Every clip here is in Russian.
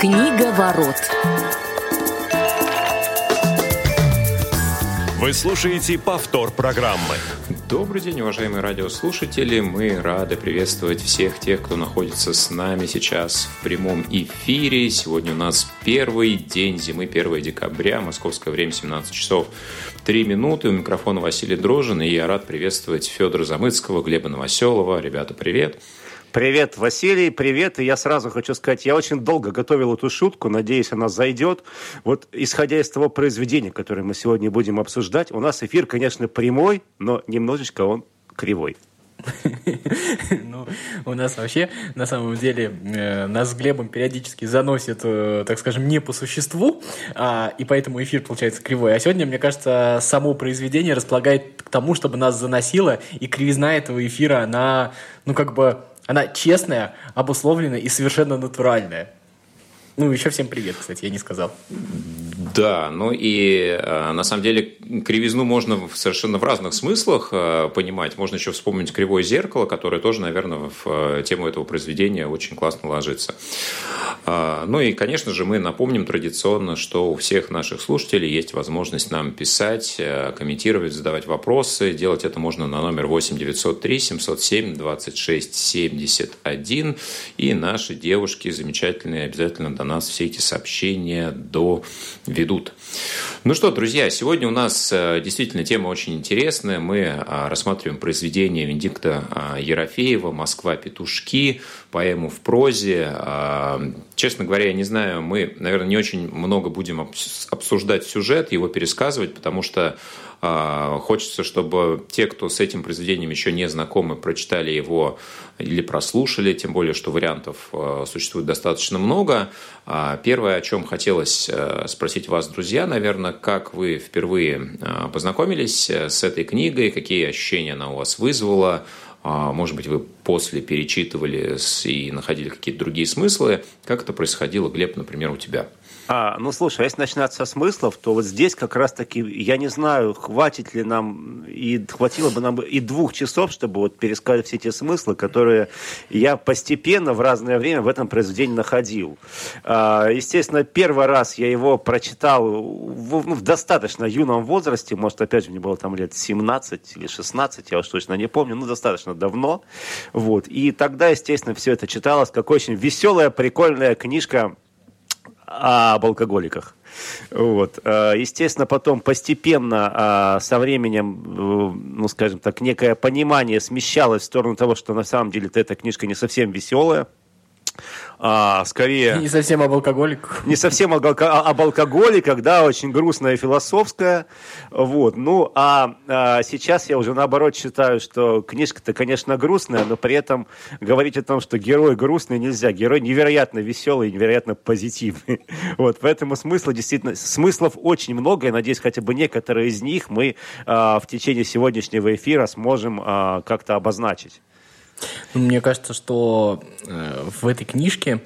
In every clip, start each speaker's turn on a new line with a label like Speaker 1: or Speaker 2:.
Speaker 1: Книга ворот.
Speaker 2: Вы слушаете повтор программы.
Speaker 3: Добрый день, уважаемые радиослушатели. Мы рады приветствовать всех тех, кто находится с нами сейчас в прямом эфире. Сегодня у нас первый день зимы, 1 декабря, московское время 17 часов 3 минуты. У микрофона Василий Дрожин, и я рад приветствовать Федора Замыцкого, Глеба Новоселова. Ребята, привет.
Speaker 4: Привет, Василий, привет. И я сразу хочу сказать, я очень долго готовил эту шутку, надеюсь, она зайдет. Вот исходя из того произведения, которое мы сегодня будем обсуждать, у нас эфир, конечно, прямой, но немножечко он кривой.
Speaker 5: Ну, у нас вообще, на самом деле, э, нас с Глебом периодически заносит, э, так скажем, не по существу, а, и поэтому эфир получается кривой. А сегодня, мне кажется, само произведение располагает к тому, чтобы нас заносило, и кривизна этого эфира, она, ну, как бы, она честная, обусловленная и совершенно натуральная. Ну, еще всем привет, кстати, я не сказал.
Speaker 3: Да, ну и э, на самом деле кривизну можно совершенно в разных смыслах э, понимать. Можно еще вспомнить кривое зеркало, которое тоже, наверное, в э, тему этого произведения очень классно ложится. Ну и, конечно же, мы напомним традиционно, что у всех наших слушателей есть возможность нам писать, комментировать, задавать вопросы. Делать это можно на номер 8 903 707 26 71. И наши девушки замечательные обязательно до нас все эти сообщения доведут. Ну что, друзья, сегодня у нас э, действительно тема очень интересная. Мы а, рассматриваем произведение Венедикта а, Ерофеева «Москва. Петушки», поэму в прозе. Честно говоря, я не знаю, мы, наверное, не очень много будем обсуждать сюжет, его пересказывать, потому что Хочется, чтобы те, кто с этим произведением еще не знакомы, прочитали его или прослушали, тем более, что вариантов э, существует достаточно много. А, первое, о чем хотелось э, спросить вас, друзья, наверное, как вы впервые э, познакомились с этой книгой, какие ощущения она у вас вызвала, а, может быть, вы после перечитывали и находили какие-то другие смыслы. Как это происходило, Глеб, например, у тебя?
Speaker 4: А, ну, слушай, а если начинать со смыслов, то вот здесь как раз-таки, я не знаю, хватит ли нам, и хватило бы нам и двух часов, чтобы вот пересказать все те смыслы, которые я постепенно в разное время в этом произведении находил. А, естественно, первый раз я его прочитал в, ну, в достаточно юном возрасте, может, опять же, мне было там лет 17 или 16, я уж точно не помню, ну, достаточно давно. Вот. И тогда, естественно, все это читалось, как очень веселая, прикольная книжка об алкоголиках. Вот. Э, естественно, потом постепенно а, со временем, э, ну, скажем так, некое понимание смещалось в сторону того, что на самом деле эта книжка не совсем веселая а, скорее...
Speaker 5: Не совсем об алкоголиках.
Speaker 4: Не совсем об, об алкоголиках, да, очень грустная и философская. Вот. Ну, а, а сейчас я уже наоборот считаю, что книжка-то, конечно, грустная, но при этом говорить о том, что герой грустный, нельзя. Герой невероятно веселый невероятно позитивный. Вот. Поэтому смысла действительно... Смыслов очень много. Я надеюсь, хотя бы некоторые из них мы а, в течение сегодняшнего эфира сможем а, как-то обозначить.
Speaker 5: Ну, мне кажется, что э, в этой книжке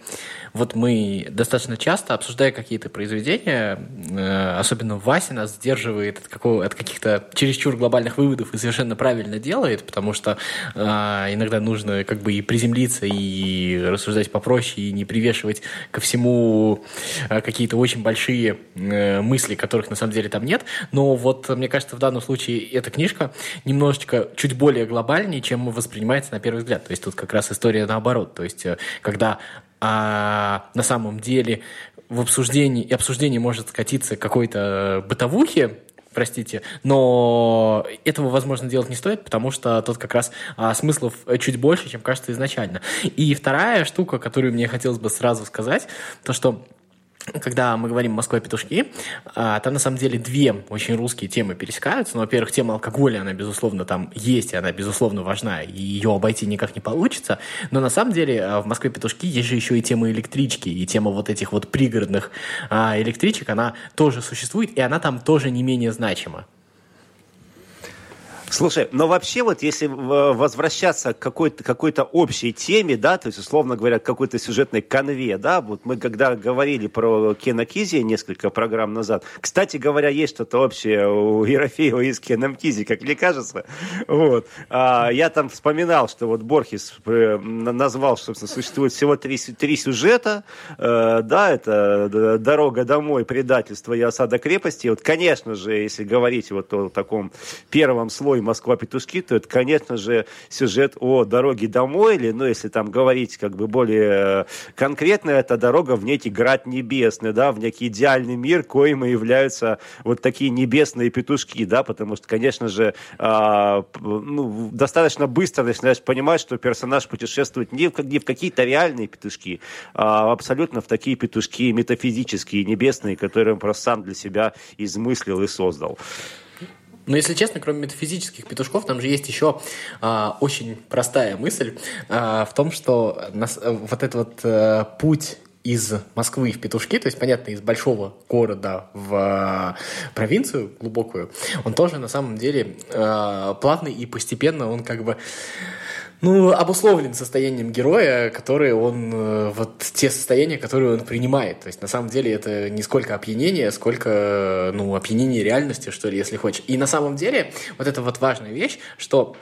Speaker 5: вот мы достаточно часто, обсуждая какие-то произведения, э, особенно Вася нас сдерживает от, какого, от каких-то чересчур глобальных выводов и совершенно правильно делает, потому что э, иногда нужно как бы и приземлиться, и рассуждать попроще, и не привешивать ко всему э, какие-то очень большие мысли, которых на самом деле там нет. Но вот, мне кажется, в данном случае эта книжка немножечко чуть более глобальнее, чем воспринимается на первый взгляд. То есть тут как раз история наоборот. То есть когда а на самом деле в обсуждении, и обсуждение может скатиться какой-то бытовухе, простите, но этого, возможно, делать не стоит, потому что тут как раз а, смыслов чуть больше, чем кажется изначально. И вторая штука, которую мне хотелось бы сразу сказать, то что когда мы говорим «Москва петушки», а, там на самом деле две очень русские темы пересекаются. Ну, во-первых, тема алкоголя, она, безусловно, там есть, и она, безусловно, важна, и ее обойти никак не получится. Но на самом деле а, в «Москве петушки» есть же еще и тема электрички, и тема вот этих вот пригородных а, электричек, она тоже существует, и она там тоже не менее значима.
Speaker 4: Слушай, но вообще вот если возвращаться к какой-то какой общей теме, да, то есть, условно говоря, какой-то сюжетной конве, да, вот мы когда говорили про Кена Кизи несколько программ назад, кстати говоря, есть что-то общее у Ерофеева и с Кеном как мне кажется, вот. А, я там вспоминал, что вот Борхес э, назвал, что, собственно, существует всего три, три сюжета, э, да, это «Дорога домой», «Предательство» и «Осада крепости». Вот, конечно же, если говорить вот о таком первом слое Москва-петушки, то это, конечно же, сюжет о дороге домой, или, ну, если там говорить как бы более э, конкретно, это дорога в некий град небесный, да, в некий идеальный мир, коим и являются вот такие небесные петушки, да, потому что, конечно же, а, ну, достаточно быстро начинаешь понимать, что персонаж путешествует не в, не в какие-то реальные петушки, а абсолютно в такие петушки метафизические, небесные, которые он просто сам для себя измыслил и создал.
Speaker 5: Но если честно, кроме метафизических петушков, там же есть еще а, очень простая мысль а, в том, что нас, вот этот вот а, путь из Москвы в Петушки, то есть, понятно, из большого города в а, провинцию глубокую, он тоже на самом деле э, плавный и постепенно он как бы ну, обусловлен состоянием героя, которые он, э, вот те состояния, которые он принимает. То есть, на самом деле, это не сколько опьянение, сколько, ну, опьянение реальности, что ли, если хочешь. И на самом деле, вот это вот важная вещь, что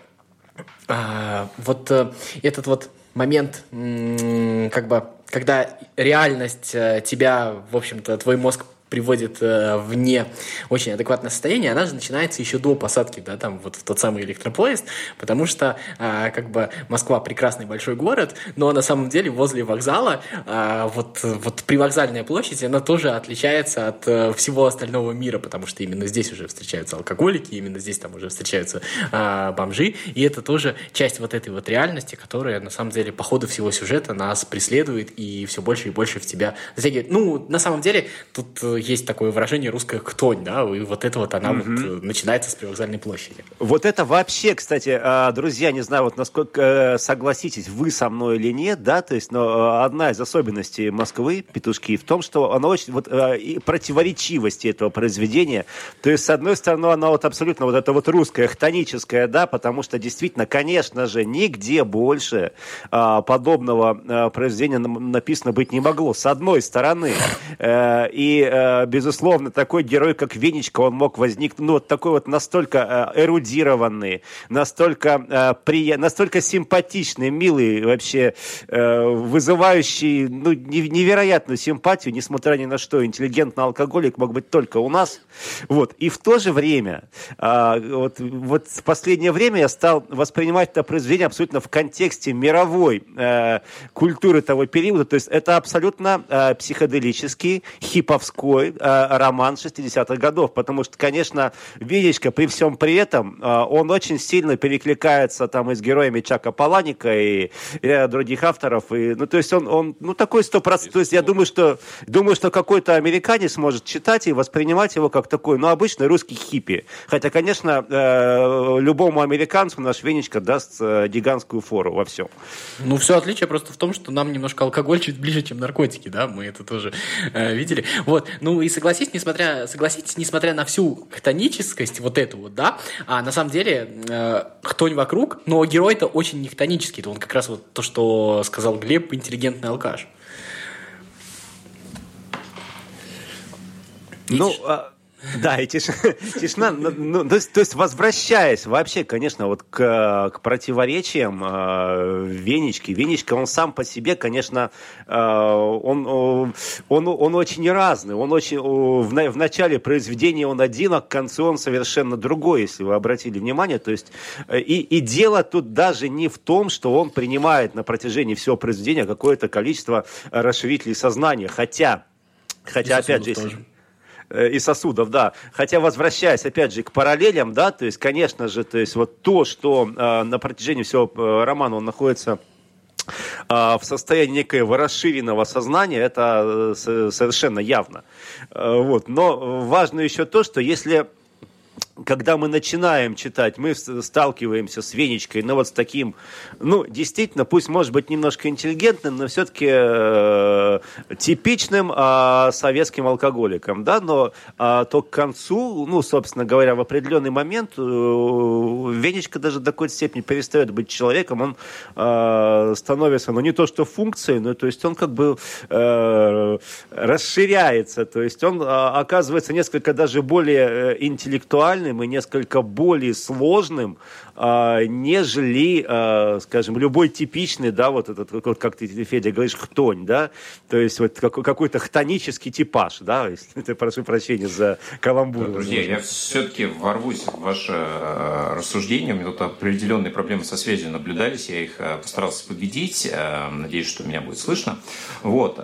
Speaker 5: а, вот а, этот вот момент, как бы, когда реальность э, тебя, в общем-то, твой мозг приводит э, в не очень адекватное состояние, она же начинается еще до посадки, да, там вот в тот самый электропоезд, потому что э, как бы Москва прекрасный большой город, но на самом деле возле вокзала э, вот, вот привокзальная площадь, она тоже отличается от э, всего остального мира, потому что именно здесь уже встречаются алкоголики, именно здесь там уже встречаются э, бомжи, и это тоже часть вот этой вот реальности, которая на самом деле по ходу всего сюжета нас преследует и все больше и больше в тебя затягивает. Ну, на самом деле, тут э, есть такое выражение русская ктонь, да, и вот это вот она угу. вот э, начинается с привокзальной площади.
Speaker 4: Вот это вообще, кстати, а, друзья, не знаю, вот насколько э, согласитесь вы со мной или нет, да, то есть, но э, одна из особенностей Москвы, петушки, в том, что она очень, вот, и противоречивости этого произведения, то есть, с одной стороны, она вот абсолютно вот это вот русская, хтоническая, да, потому что действительно, конечно же, нигде больше подобного произведения написано быть не могло, с одной стороны, и безусловно, такой герой, как Венечка, он мог возникнуть, ну, вот такой вот настолько э, эрудированный, настолько, э, при... настолько симпатичный, милый, вообще э, вызывающий ну, невероятную симпатию, несмотря ни на что, интеллигентный алкоголик мог быть только у нас. Вот. И в то же время, вот, вот в последнее время я стал воспринимать это произведение абсолютно в контексте мировой культуры того периода, то есть это абсолютно психоделический, хиповской, э, роман 60-х годов, потому что, конечно, Венечка при всем при этом, э, он очень сильно перекликается там и с героями Чака Паланика и, и других авторов, и, ну, то есть он, он ну, такой стопроцентный, то есть я думаю, что, думаю, что какой-то американец может читать и воспринимать его как такой, ну, обычный русский хиппи, хотя, конечно, э, любому американцу наш Венечка даст э, гигантскую фору во всем.
Speaker 5: Ну, все отличие просто в том, что нам немножко алкоголь чуть ближе, чем наркотики, да, мы это тоже э, видели. Вот, ну, и согласись, несмотря, согласитесь, несмотря на всю хтоническость вот эту вот, да, а на самом деле э, хтонь вокруг, но герой-то очень не хтонический, он как раз вот то, что сказал Глеб, интеллигентный алкаш.
Speaker 4: Ну, а, да, и тиш... тишина, ну, ну, то, есть, то есть возвращаясь вообще, конечно, вот к, к противоречиям э, Венечки, Венечка, он сам по себе, конечно, э, он, он, он очень разный, он очень, в, в начале произведения он один, а к концу он совершенно другой, если вы обратили внимание, то есть, э, и, и дело тут даже не в том, что он принимает на протяжении всего произведения какое-то количество расширителей сознания, хотя, хотя, опять же, если... Э, и сосудов, да. Хотя, возвращаясь, опять же, к параллелям, да, то есть, конечно же, то есть вот то, что э, на протяжении всего э, романа он находится в состоянии некоего расширенного сознания, это совершенно явно. Вот. Но важно еще то, что если когда мы начинаем читать, мы сталкиваемся с Венечкой, ну вот с таким, ну, действительно, пусть может быть немножко интеллигентным, но все-таки э, типичным э, советским алкоголиком, да, но э, то к концу, ну, собственно говоря, в определенный момент э, Венечка даже до какой-то степени перестает быть человеком, он э, становится, ну, не то что функцией, но то есть он как бы э, расширяется, то есть он э, оказывается несколько даже более э, интеллектуальным, сложным и несколько более сложным, нежели, а, скажем, любой типичный, да, вот этот, вот как ты, Федя, говоришь, хтонь, да, то есть вот какой-то хтонический типаж, да, если прошу прощения за каламбур.
Speaker 3: Друзья, я все-таки ворвусь в ваше э, рассуждение, у меня тут определенные проблемы со связью наблюдались, я их э, постарался победить, э, надеюсь, что меня будет слышно. Вот,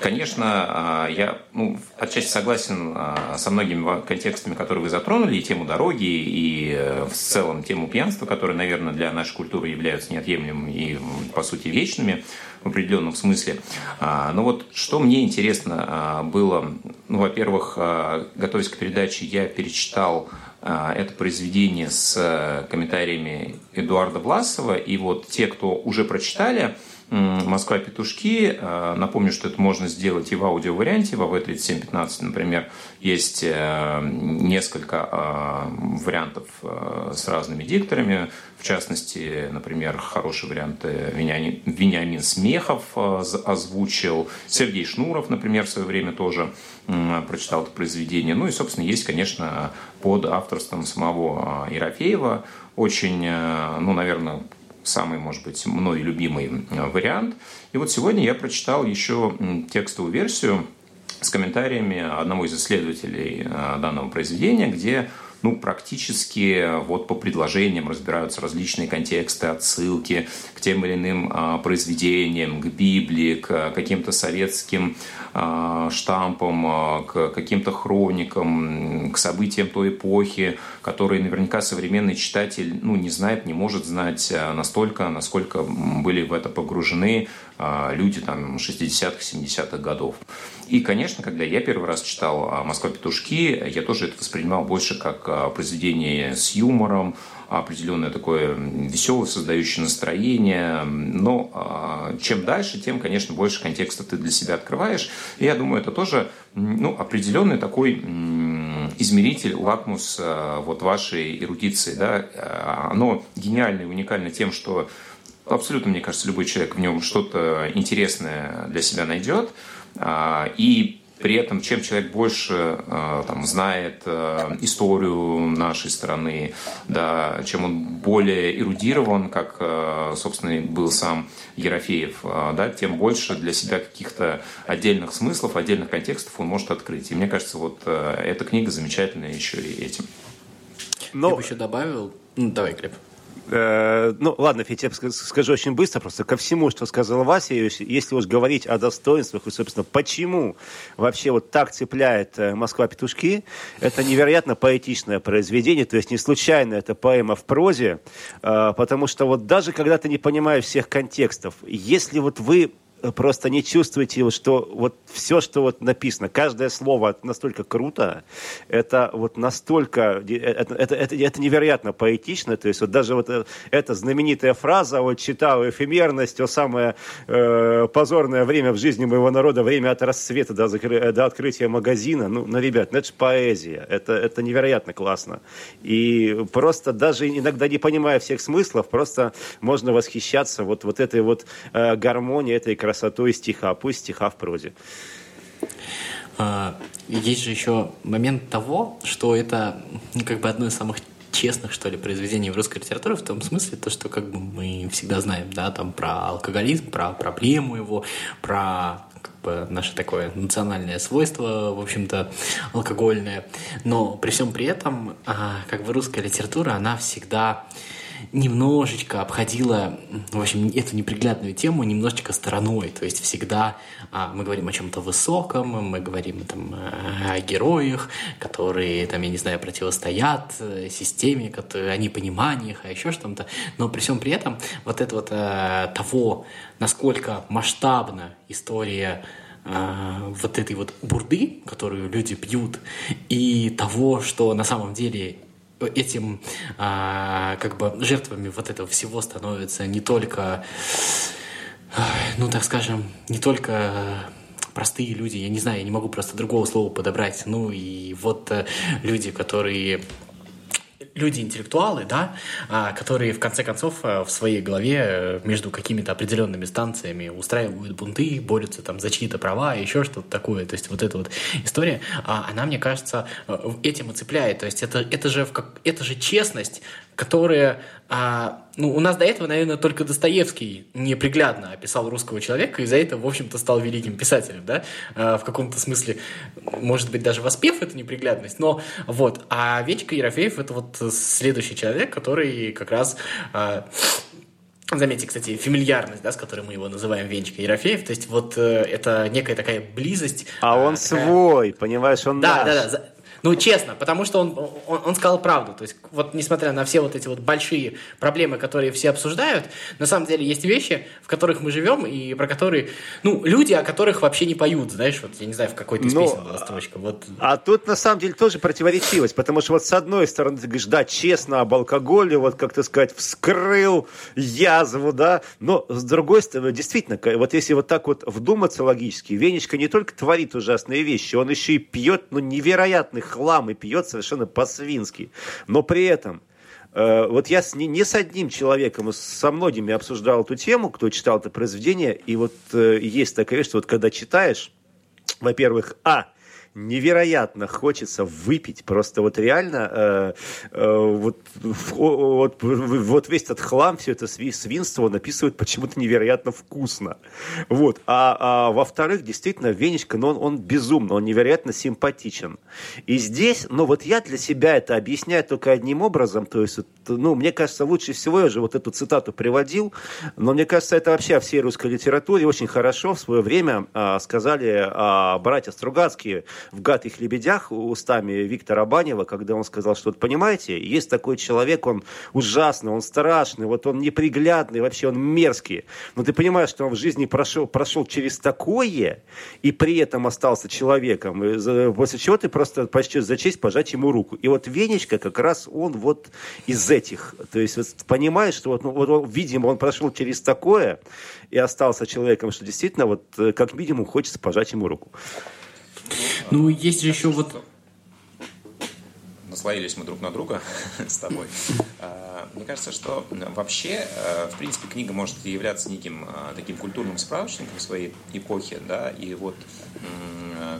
Speaker 3: конечно, я ну, отчасти согласен со многими контекстами, которые вы затронули, и тему дороги, и в в целом тему пьянства, которые, наверное, для нашей культуры являются неотъемлемыми и, по сути, вечными в определенном смысле. А, но вот что мне интересно а, было, ну, во-первых, а, готовясь к передаче, я перечитал это произведение с комментариями Эдуарда Власова, и вот те, кто уже прочитали, Москва петушки. Э, напомню, что это можно сделать и в аудиоварианте. В AV3715, например, есть э, несколько э, вариантов с разными дикторами. В частности, например, хороший вариант Вениамин Смехов озвучил. Сергей Шнуров, например, в свое время тоже прочитал это произведение. Ну и, собственно, есть, конечно, под авторством самого Ерофеева очень, ну, наверное, самый, может быть, мной любимый э, вариант. И вот сегодня я прочитал еще текстовую версию с комментариями одного из исследователей э, данного произведения, где ну, практически вот по предложениям разбираются различные контексты, отсылки к тем или иным а, произведениям, к Библии, к каким-то советским а, штампам, а, к каким-то хроникам, к событиям той эпохи, которые наверняка современный читатель ну, не знает, не может знать а, настолько, насколько были в это погружены люди там 60-х, 70-х годов. И, конечно, когда я первый раз читал «Москва петушки», я тоже это воспринимал больше как а, произведение с юмором, определенное такое веселое, создающее настроение. Но а, чем дальше, тем, конечно, больше контекста ты для себя открываешь. И я думаю, это тоже ну, определенный такой измеритель, лакмус вот вашей эрудиции. Да? Оно гениально и уникально тем, что абсолютно, мне кажется, любой человек в нем что-то интересное для себя найдет. А, и при этом, чем человек больше а, там, знает а, историю нашей страны, да, чем он более эрудирован, как, собственно, был сам Ерофеев, да, тем больше для себя каких-то отдельных смыслов, отдельных контекстов он может открыть. И мне кажется, вот эта книга замечательная еще и этим.
Speaker 5: Но... Я бы еще добавил... Ну, давай, Глеб.
Speaker 4: Э, ну, ладно, Федя, я скажу очень быстро, просто ко всему, что сказала Вася, если уж говорить о достоинствах и, собственно, почему вообще вот так цепляет э, «Москва-петушки», это невероятно поэтичное произведение, то есть не случайно это поэма в прозе, э, потому что вот даже когда ты не понимаешь всех контекстов, если вот вы просто не чувствуете, что вот все, что вот написано, каждое слово настолько круто, это вот настолько, это, это, это, это невероятно поэтично, то есть вот даже вот э, эта знаменитая фраза, вот читал эфемерность, о самое э, позорное время в жизни моего народа, время от рассвета до, закры, до открытия магазина, ну, ну, ребят, ну, это же поэзия, это, это невероятно классно. И просто даже иногда не понимая всех смыслов, просто можно восхищаться вот, вот этой вот э, гармонией, этой красотой красотой стиха, пусть стиха в прозе.
Speaker 5: А, есть же еще момент того, что это ну, как бы одно из самых честных, что ли, произведений в русской литературе, в том смысле, то, что как бы мы всегда знаем, да, там про алкоголизм, про проблему его, про как бы наше такое национальное свойство, в общем-то, алкогольное. Но при всем при этом, а, как бы русская литература, она всегда немножечко обходила, в общем, эту неприглядную тему немножечко стороной. То есть всегда а, мы говорим о чем-то высоком, мы говорим там, о героях, которые, там, я не знаю, противостоят э, системе, которые, о непониманиях, а еще что-то. Но при всем при этом вот это вот а, того, насколько масштабна история вот этой вот бурды, которую люди пьют, и того, что на самом деле этим а, как бы жертвами вот этого всего становятся не только, ну так скажем, не только простые люди, я не знаю, я не могу просто другого слова подобрать, ну и вот э, люди, которые люди-интеллектуалы, да, а, которые в конце концов э, в своей голове э, между какими-то определенными станциями устраивают бунты, борются там за чьи-то права, еще что-то такое. То есть вот эта вот история, а, она, мне кажется, э, этим и цепляет. То есть это, это, же, это же честность, которая а, ну, у нас до этого, наверное, только Достоевский неприглядно описал русского человека, и за это, в общем-то, стал великим писателем, да, а, в каком-то смысле, может быть, даже воспев эту неприглядность, но вот. А Вечка Ерофеев — это вот следующий человек, который как раз... А, Заметьте, кстати, фамильярность, да, с которой мы его называем Венчика Ерофеев, то есть вот э, это некая такая близость.
Speaker 4: А он такая... свой, понимаешь, он
Speaker 5: да, наш. Да, да, ну, честно, потому что он, он, он сказал правду. То есть, вот несмотря на все вот эти вот большие проблемы, которые все обсуждают, на самом деле есть вещи, в которых мы живем, и про которые, ну, люди, о которых вообще не поют, знаешь, вот, я не знаю, в какой-то из Но, песен была строчка. Вот.
Speaker 4: А тут, на самом деле, тоже противоречивость, потому что вот с одной стороны ты говоришь, да, честно об алкоголе, вот, как то сказать, вскрыл язву, да, но с другой стороны, действительно, вот если вот так вот вдуматься логически, Венечка не только творит ужасные вещи, он еще и пьет, ну, невероятных хлам и пьет совершенно по-свински. Но при этом э, вот я с, не, не с одним человеком, со многими обсуждал эту тему, кто читал это произведение, и вот э, есть такая вещь, что вот когда читаешь, во-первых, а, невероятно хочется выпить. Просто вот реально э, э, вот, вот, вот весь этот хлам, все это свинство он описывает почему-то невероятно вкусно. Вот. А, а во-вторых, действительно, Венечка, ну, он, он безумно, он невероятно симпатичен. И здесь, ну вот я для себя это объясняю только одним образом, то есть, ну, мне кажется, лучше всего я же вот эту цитату приводил, но мне кажется, это вообще о всей русской литературе очень хорошо в свое время а, сказали а, братья Стругацкие, в «Гадких лебедях» устами Виктора Банева, когда он сказал, что, вот, понимаете, есть такой человек, он ужасный, он страшный, вот он неприглядный, вообще он мерзкий. Но ты понимаешь, что он в жизни прошел, прошел через такое, и при этом остался человеком, и после чего ты просто почти за честь пожать ему руку. И вот Венечка как раз он вот из этих. То есть вот, понимаешь, что вот, ну, вот он, видимо, он прошел через такое и остался человеком, что действительно вот э, как минимум хочется пожать ему руку.
Speaker 5: Ну, есть же еще вот...
Speaker 3: Наслоились мы друг на друга с тобой. А, мне кажется, что вообще, э, в принципе, книга может являться неким а, таким культурным справочником своей эпохи, да, и вот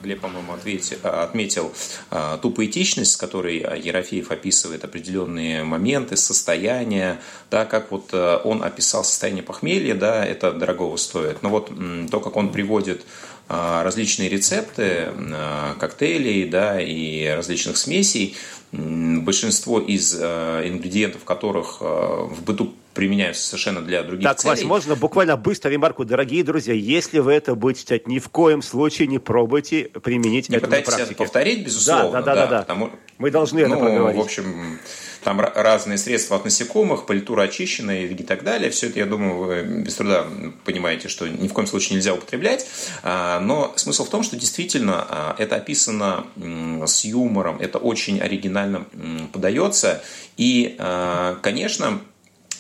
Speaker 3: Глеб, по-моему, отметил а, ту поэтичность, с которой Ерофеев описывает определенные моменты, состояния, да, как вот э, он описал состояние похмелья, да, это дорогого стоит. Но вот то, как он приводит а, различные рецепты а, коктейлей да, и различных смесей, большинство из а, ингредиентов которых в быту применяются совершенно для других
Speaker 4: так,
Speaker 3: целей.
Speaker 4: Так, Вась, можно буквально быстро ремарку. Дорогие друзья, если вы это будете читать, ни в коем случае не пробуйте применить
Speaker 3: не
Speaker 4: это
Speaker 3: на практике.
Speaker 4: это
Speaker 3: повторить, безусловно.
Speaker 4: Да, да, да. да, да. Потому... Мы должны ну, это проговорить.
Speaker 3: В общем, там разные средства от насекомых, политура очищенная и так далее. Все это, я думаю, вы без труда понимаете, что ни в коем случае нельзя употреблять. А, но смысл в том, что действительно а, это описано с юмором, это очень оригинально подается. И, а, конечно,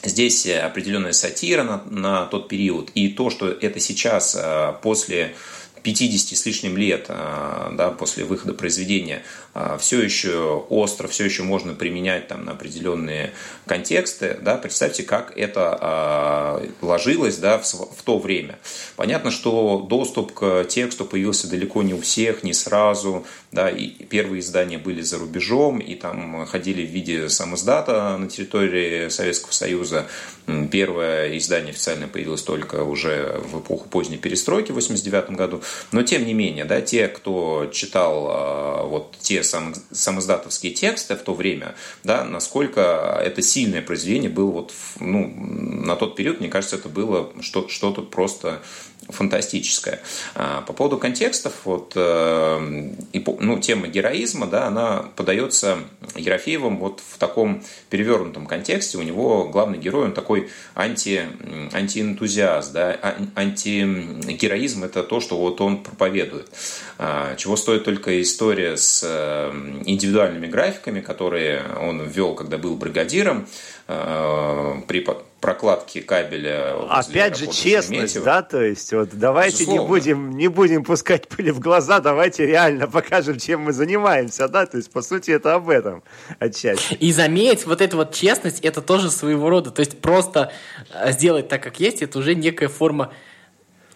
Speaker 3: Здесь определенная сатира на, на тот период. И то, что это сейчас, после 50 с лишним лет да, после выхода произведения все еще остро, все еще можно применять там на определенные контексты, да, представьте, как это ложилось, да, в, в то время. Понятно, что доступ к тексту появился далеко не у всех, не сразу, да, и первые издания были за рубежом, и там ходили в виде самоздата на территории Советского Союза. Первое издание официально появилось только уже в эпоху поздней перестройки в 89 году. Но тем не менее, да, те, кто читал а, вот те сам, самоздатовские тексты в то время, да, насколько это сильное произведение было вот, ну, на тот период, мне кажется, это было что- что-то просто фантастическое. А, по поводу контекстов, вот, э, ну, тема героизма, да, она подается Ерофеевым вот в таком перевернутом контексте. У него главный герой, он такой анти, антиэнтузиаст, да, а, антигероизм – это то, что вот он проповедует. А, чего стоит только история с э, индивидуальными графиками, которые он ввел, когда был бригадиром, э, при прокладки кабеля.
Speaker 4: Опять же честность, да, то есть вот давайте не будем, не будем пускать пыли в глаза, давайте реально покажем, чем мы занимаемся, да, то есть по сути это об этом отчасти.
Speaker 5: И заметь, вот эта вот честность, это тоже своего рода, то есть просто э, сделать так, как есть, это уже некая форма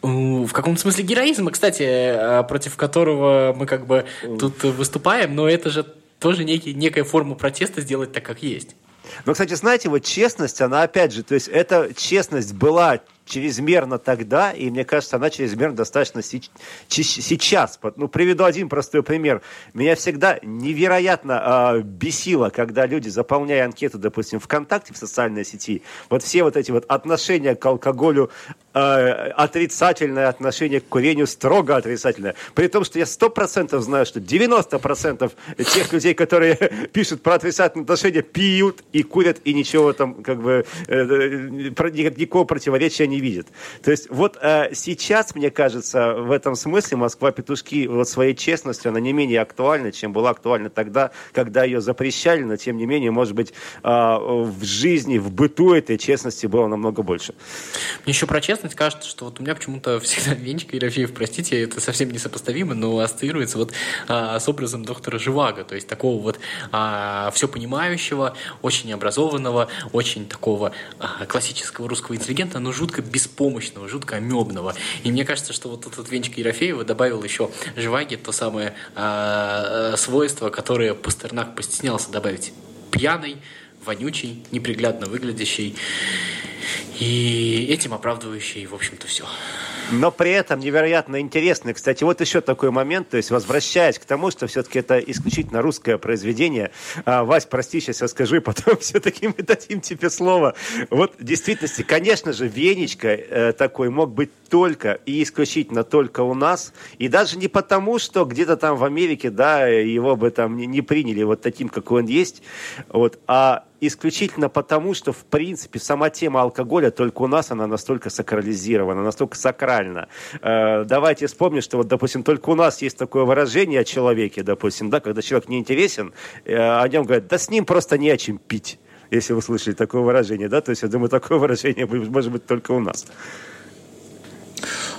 Speaker 5: в каком-то смысле героизма, кстати, э, против которого мы как бы тут выступаем, но это же тоже некий, некая форма протеста сделать так, как есть.
Speaker 4: Но, кстати, знаете, вот честность, она опять же, то есть эта честность была чрезмерно тогда, и мне кажется, она чрезмерно достаточно сейчас. Ну, приведу один простой пример. Меня всегда невероятно э, бесило, когда люди, заполняя анкету, допустим, ВКонтакте, в социальной сети, вот все вот эти вот отношения к алкоголю, э, отрицательное отношение к курению строго отрицательное. При том, что я сто процентов знаю, что 90% тех людей, которые пишут про отрицательные отношения, пьют и курят, и ничего там, как бы, э, э, никакого противоречия не видит. То есть вот э, сейчас, мне кажется, в этом смысле Москва-петушки вот своей честностью, она не менее актуальна, чем была актуальна тогда, когда ее запрещали, но тем не менее, может быть, э, в жизни, в быту этой честности было намного больше.
Speaker 5: Мне еще про честность кажется, что вот у меня почему-то всегда Венчик Ерофеев, простите, это совсем несопоставимо, но ассоциируется вот а, с образом доктора Живаго, то есть такого вот а, все понимающего, очень образованного, очень такого а, классического русского интеллигента, но жутко беспомощного, жутко амебного. И мне кажется, что вот этот венчик Ерофеева добавил еще Живаги то самое э, свойство, которое Пастернак постеснялся добавить. Пьяный, вонючий, неприглядно выглядящий и этим оправдывающий, в общем-то, все
Speaker 4: но при этом невероятно интересный. Кстати, вот еще такой момент, то есть возвращаясь к тому, что все-таки это исключительно русское произведение. А, Вась, прости, сейчас я скажу, и потом все-таки мы дадим тебе слово. Вот в действительности, конечно же, Венечка э, такой мог быть только и исключительно только у нас. И даже не потому, что где-то там в Америке, да, его бы там не, не приняли вот таким, какой он есть, вот, а исключительно потому, что, в принципе, сама тема алкоголя только у нас, она настолько сакрализирована, настолько сакральна. Э, давайте вспомним, что, вот, допустим, только у нас есть такое выражение о человеке, допустим, да, когда человек не интересен, э, о нем говорят, да с ним просто не о чем пить если вы слышали такое выражение, да, то есть я думаю, такое выражение может быть только у нас.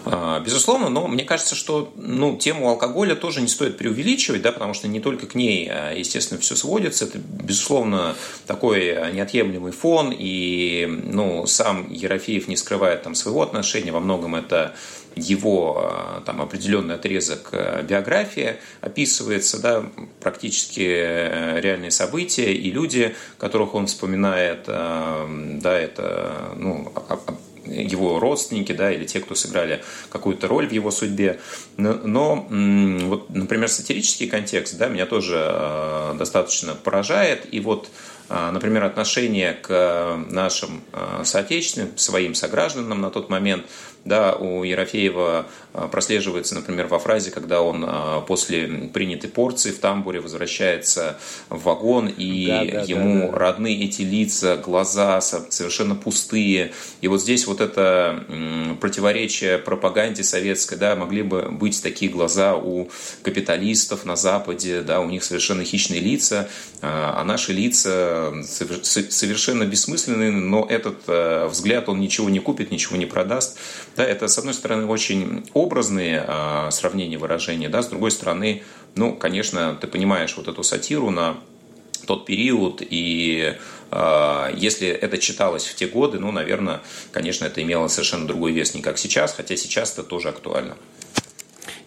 Speaker 3: А, безусловно, но мне кажется, что ну, тему алкоголя тоже не стоит преувеличивать, да, потому что не только к ней, а, естественно, все сводится. Это, безусловно, такой неотъемлемый фон, и ну, сам Ерофеев не скрывает там своего отношения, во многом это его а, там определенный отрезок биографии описывается, да, практически э, реальные события и люди, которых он вспоминает, да, это ну, его родственники, да, или те, кто сыграли какую-то роль в его судьбе. Но, но вот, например, сатирический контекст, да, меня тоже э, достаточно поражает. И вот Например, отношение к нашим э, соотечественным, своим согражданам на тот момент, да, у Ерофеева а, прослеживается, например, во фразе, когда он а, после принятой порции в тамбуре возвращается в вагон, и да, да, ему да, да. родны эти лица, глаза совершенно пустые. И вот здесь вот это противоречие пропаганде советской, да, могли бы быть такие глаза у капиталистов на Западе, да, у них совершенно хищные лица, а, а наши лица совершенно бессмысленные, но этот взгляд, он ничего не купит, ничего не продаст. Да, это, с одной стороны, очень образные э, сравнения, выражения, да, с другой стороны, ну, конечно, ты понимаешь вот эту сатиру на тот период, и э, если это читалось в те годы, ну, наверное, конечно, это имело совершенно другой вес, не как сейчас, хотя сейчас это тоже актуально.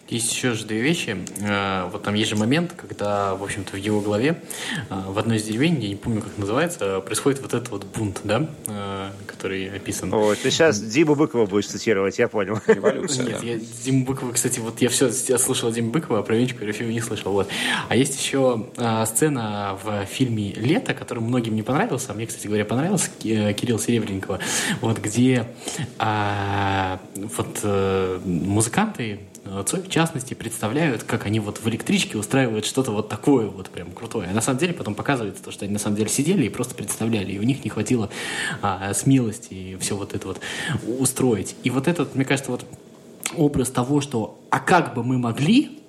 Speaker 5: Есть еще же две вещи. Э, вот там есть же момент, когда, в общем-то, в его голове э, в одной из деревень, я не помню, как называется, происходит вот этот вот бунт, да, э, который описан.
Speaker 4: Ой, ты сейчас Диму Быкова будешь цитировать, я понял.
Speaker 3: Революция,
Speaker 5: Нет,
Speaker 3: да.
Speaker 5: я Диму Быкова, кстати, вот я все я слышал Диму Быкова, а про Венечку Ерофеева не слышал. Вот. А есть еще сцена в фильме «Лето», который многим не понравился, а мне, кстати говоря, понравился, Ки- Кирилл Серебренникова, вот, где а, вот музыканты э, Цой, в частности, представляют, как они вот в электричке устраивают что-то вот такое вот прям крутое. А на самом деле потом показывается то, что они на самом деле сидели и просто представляли, и у них не хватило а, смелости все вот это вот устроить. И вот этот, мне кажется, вот образ того, что «а как бы мы могли»,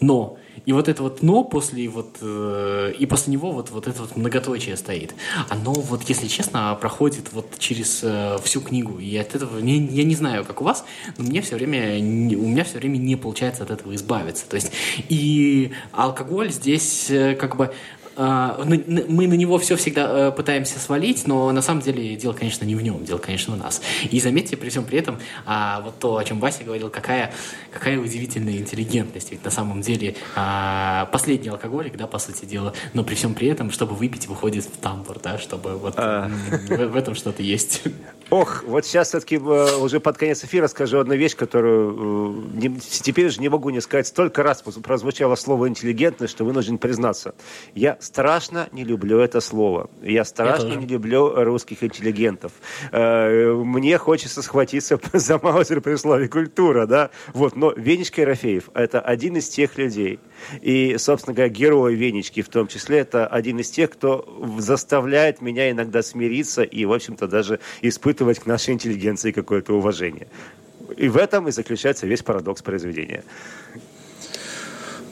Speaker 5: но и вот это вот но после вот э, и после него вот вот это вот многоточие стоит. Оно вот если честно проходит вот через э, всю книгу и от этого не, я не знаю как у вас, но мне все время не- у меня все время не получается от этого избавиться. То есть и алкоголь здесь э, как бы мы на него все всегда э, пытаемся свалить, но на самом деле дело, конечно, не в нем, дело, конечно, в нас. И заметьте, при всем при этом, а, вот то, о чем Вася говорил, какая, какая удивительная интеллигентность. Ведь на самом деле а, последний алкоголик, да, по сути дела, но при всем при этом, чтобы выпить, выходит в тамбур, да, чтобы вот в, в этом что-то есть.
Speaker 4: Ох, вот сейчас все-таки уже под конец эфира скажу одну вещь, которую э, не- теперь уже не могу не сказать. Столько раз прозвучало слово интеллигентность, что вынужден признаться. Я страшно не люблю это слово. Я страшно
Speaker 5: тоже.
Speaker 4: не люблю русских интеллигентов. Э, Мне хочется схватиться за маузер при слове культура, да. Вот, но Венечка Ерофеев – это один из тех людей. И, собственно говоря, герой Венечки в том числе – это один из тех, кто заставляет меня иногда смириться и, в общем-то, даже испытывать к нашей интеллигенции какое-то уважение. И в этом и заключается весь парадокс произведения.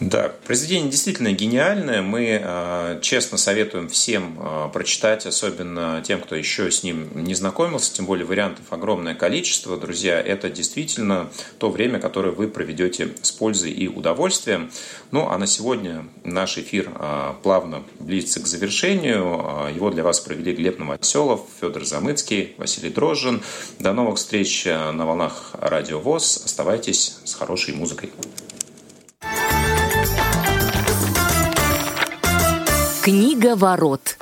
Speaker 3: Да, произведение действительно гениальное. Мы э, честно советуем всем э, прочитать, особенно тем, кто еще с ним не знакомился, тем более вариантов огромное количество. Друзья, это действительно то время, которое вы проведете с пользой и удовольствием. Ну, а на сегодня наш эфир э, плавно близится к завершению. Его для вас провели Глеб Новоселов, Федор Замыцкий, Василий Дрожжин. До новых встреч на волнах Радио ВОЗ. Оставайтесь с хорошей музыкой.
Speaker 1: Книга ворот.